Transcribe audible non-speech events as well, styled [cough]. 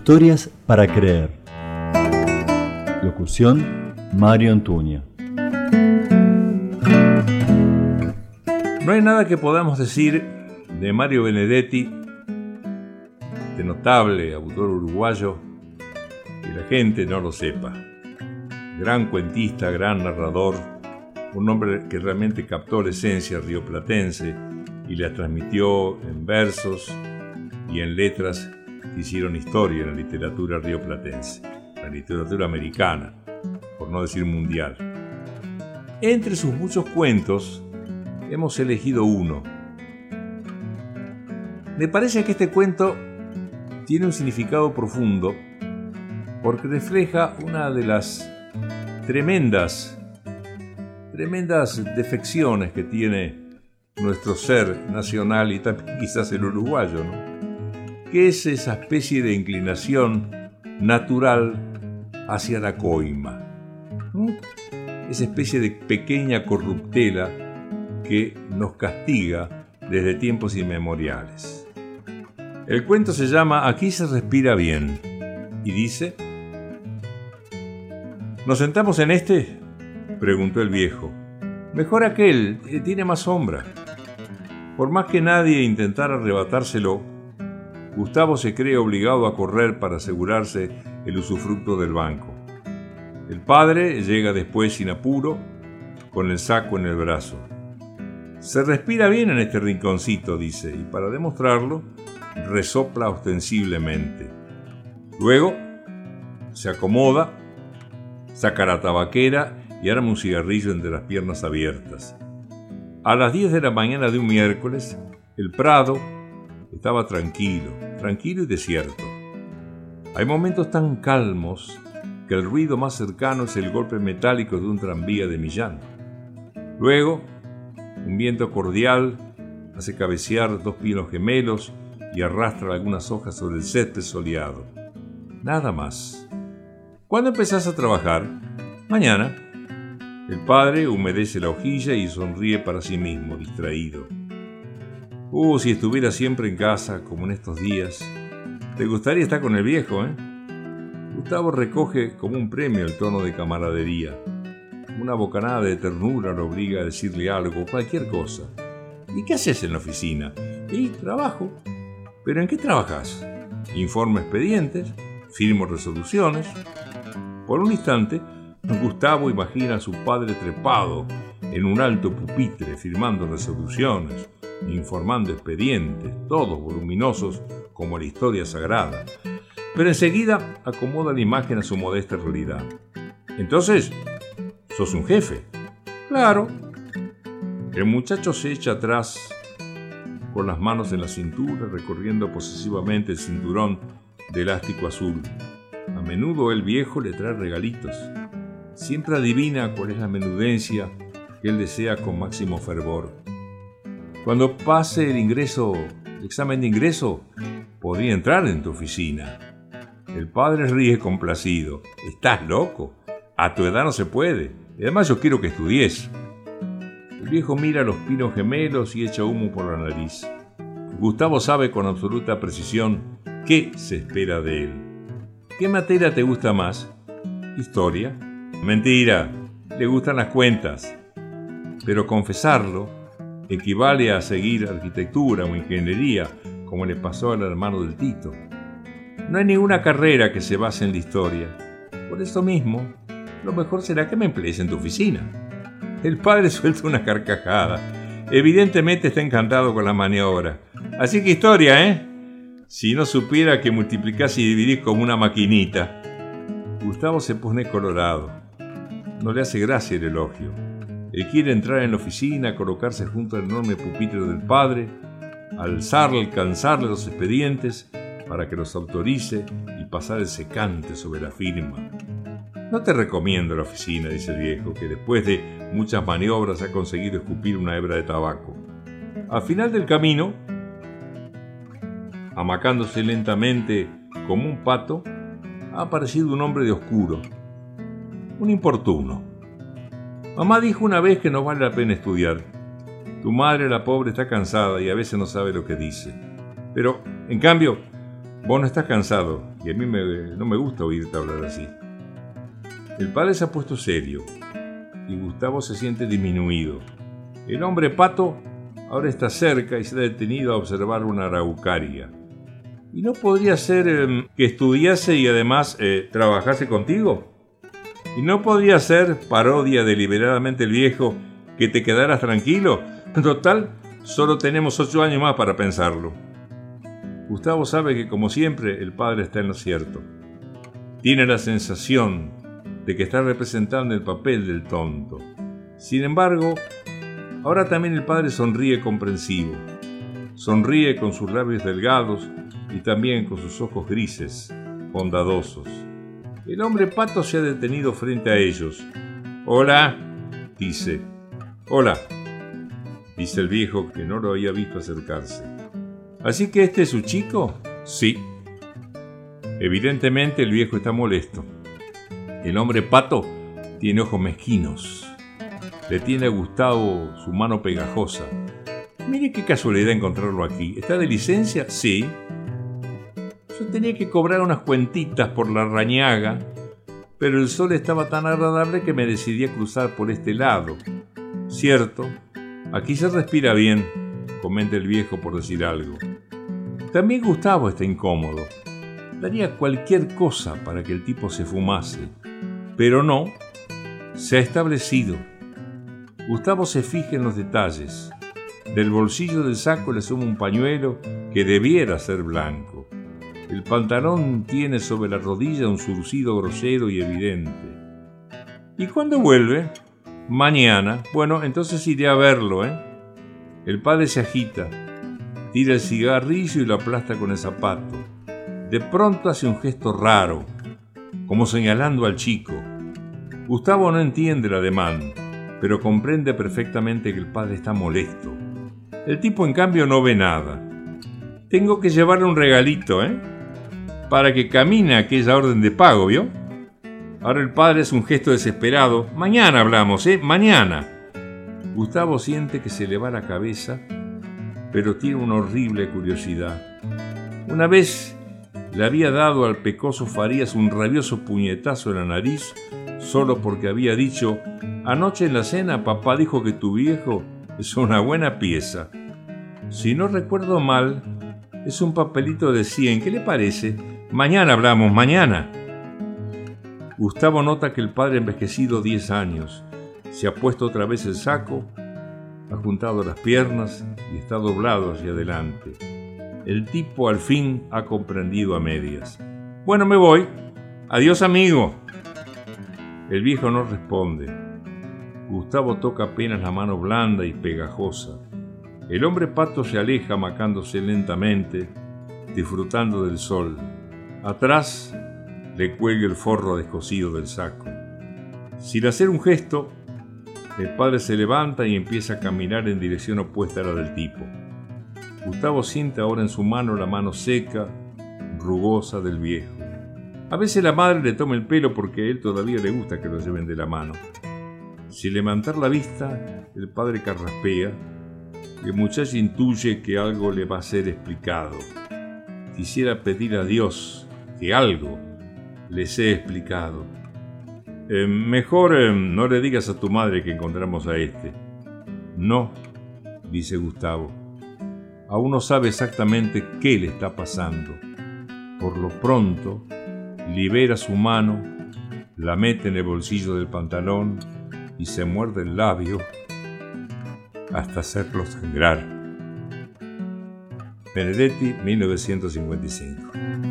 Historias para creer. Locución Mario Antuña. No hay nada que podamos decir de Mario Benedetti, de notable autor uruguayo, que la gente no lo sepa. Gran cuentista, gran narrador, un hombre que realmente captó la esencia rioplatense y la transmitió en versos y en letras hicieron historia en la literatura rioplatense, la literatura americana, por no decir mundial. Entre sus muchos cuentos, hemos elegido uno. Me parece que este cuento tiene un significado profundo porque refleja una de las tremendas, tremendas defecciones que tiene nuestro ser nacional y también quizás el uruguayo, ¿no? Que es esa especie de inclinación natural hacia la coima, esa especie de pequeña corruptela que nos castiga desde tiempos inmemoriales. El cuento se llama Aquí se respira bien y dice, ¿Nos sentamos en este? preguntó el viejo. Mejor aquel, eh, tiene más sombra. Por más que nadie intentara arrebatárselo, Gustavo se cree obligado a correr para asegurarse el usufructo del banco. El padre llega después sin apuro, con el saco en el brazo. Se respira bien en este rinconcito, dice, y para demostrarlo, resopla ostensiblemente. Luego, se acomoda, saca la tabaquera y arma un cigarrillo entre las piernas abiertas. A las 10 de la mañana de un miércoles, el Prado, estaba tranquilo, tranquilo y desierto. Hay momentos tan calmos que el ruido más cercano es el golpe metálico de un tranvía de Millán. Luego, un viento cordial hace cabecear dos pinos gemelos y arrastra algunas hojas sobre el césped soleado. Nada más. ¿Cuándo empezás a trabajar? Mañana. El padre humedece la hojilla y sonríe para sí mismo, distraído. Uh, si estuviera siempre en casa, como en estos días. ¿Te gustaría estar con el viejo, eh? Gustavo recoge como un premio el tono de camaradería. Una bocanada de ternura lo obliga a decirle algo, cualquier cosa. ¿Y qué haces en la oficina? Y trabajo. ¿Pero en qué trabajas? Informo expedientes, firmo resoluciones. Por un instante, Gustavo imagina a su padre trepado en un alto pupitre firmando resoluciones informando expedientes, todos voluminosos como la historia sagrada. Pero enseguida acomoda la imagen a su modesta realidad. Entonces, sos un jefe. Claro. El muchacho se echa atrás con las manos en la cintura, recorriendo posesivamente el cinturón de elástico azul. A menudo el viejo le trae regalitos. Siempre adivina cuál es la menudencia que él desea con máximo fervor. Cuando pase el ingreso, examen de ingreso, podría entrar en tu oficina. El padre ríe complacido. ¿Estás loco? A tu edad no se puede. Además yo quiero que estudies. El viejo mira los pinos gemelos y echa humo por la nariz. Gustavo sabe con absoluta precisión qué se espera de él. ¿Qué materia te gusta más? Historia. Mentira. Le gustan las cuentas. Pero confesarlo equivale a seguir arquitectura o ingeniería, como le pasó al hermano del Tito. No hay ninguna carrera que se base en la historia. Por eso mismo, lo mejor será que me emplees en tu oficina. El padre [laughs] suelta una carcajada. Evidentemente está encantado con la maniobra. Así que historia, ¿eh? Si no supiera que multiplicás y dividís como una maquinita. Gustavo se pone colorado. No le hace gracia el elogio. Él quiere entrar en la oficina, colocarse junto al enorme pupitre del padre, alzarle, alcanzarle los expedientes para que los autorice y pasar el secante sobre la firma. No te recomiendo la oficina, dice el viejo, que después de muchas maniobras ha conseguido escupir una hebra de tabaco. Al final del camino, amacándose lentamente como un pato, ha aparecido un hombre de oscuro, un importuno. Mamá dijo una vez que no vale la pena estudiar. Tu madre, la pobre, está cansada y a veces no sabe lo que dice. Pero, en cambio, vos no estás cansado y a mí no me gusta oírte hablar así. El padre se ha puesto serio y Gustavo se siente disminuido. El hombre pato ahora está cerca y se ha detenido a observar una araucaria. ¿Y no podría ser em, que estudiase y además eh, trabajase contigo? ¿Y no podría ser, parodia deliberadamente el viejo, que te quedaras tranquilo? Total, solo tenemos ocho años más para pensarlo. Gustavo sabe que, como siempre, el padre está en lo cierto. Tiene la sensación de que está representando el papel del tonto. Sin embargo, ahora también el padre sonríe comprensivo. Sonríe con sus labios delgados y también con sus ojos grises, bondadosos. El hombre pato se ha detenido frente a ellos. Hola, dice. Hola, dice el viejo que no lo había visto acercarse. ¿Así que este es su chico? Sí. Evidentemente el viejo está molesto. El hombre pato tiene ojos mezquinos. Le tiene a Gustavo su mano pegajosa. Mire qué casualidad encontrarlo aquí. ¿Está de licencia? Sí. Yo tenía que cobrar unas cuentitas por la rañaga, pero el sol estaba tan agradable que me decidí a cruzar por este lado. Cierto, aquí se respira bien, comenta el viejo por decir algo. También Gustavo está incómodo. Daría cualquier cosa para que el tipo se fumase, pero no, se ha establecido. Gustavo se fija en los detalles. Del bolsillo del saco le suma un pañuelo que debiera ser blanco. El pantalón tiene sobre la rodilla un surcido grosero y evidente. ¿Y cuándo vuelve? Mañana. Bueno, entonces iré a verlo, ¿eh? El padre se agita, tira el cigarrillo y lo aplasta con el zapato. De pronto hace un gesto raro, como señalando al chico. Gustavo no entiende el ademán, pero comprende perfectamente que el padre está molesto. El tipo, en cambio, no ve nada. Tengo que llevarle un regalito, ¿eh? Para que camine aquella orden de pago, ¿vio? Ahora el padre es un gesto desesperado. Mañana hablamos, ¿eh? Mañana. Gustavo siente que se le va la cabeza, pero tiene una horrible curiosidad. Una vez le había dado al pecoso Farías un rabioso puñetazo en la nariz solo porque había dicho, anoche en la cena papá dijo que tu viejo es una buena pieza. Si no recuerdo mal, es un papelito de 100, ¿qué le parece? Mañana hablamos, mañana. Gustavo nota que el padre envejecido 10 años. Se ha puesto otra vez el saco, ha juntado las piernas y está doblado hacia adelante. El tipo al fin ha comprendido a medias. Bueno, me voy. Adiós, amigo. El viejo no responde. Gustavo toca apenas la mano blanda y pegajosa. El hombre pato se aleja macándose lentamente, disfrutando del sol. Atrás le cuelga el forro descosido del saco. Sin hacer un gesto, el padre se levanta y empieza a caminar en dirección opuesta a la del tipo. Gustavo siente ahora en su mano la mano seca, rugosa del viejo. A veces la madre le toma el pelo porque a él todavía le gusta que lo lleven de la mano. Sin levantar la vista, el padre carraspea el muchacho intuye que algo le va a ser explicado. Quisiera pedir a Dios que algo les he explicado. Eh, mejor eh, no le digas a tu madre que encontramos a este. No, dice Gustavo. Aún no sabe exactamente qué le está pasando. Por lo pronto, libera su mano, la mete en el bolsillo del pantalón y se muerde el labio hasta hacerlo sangrar. Benedetti, 1955.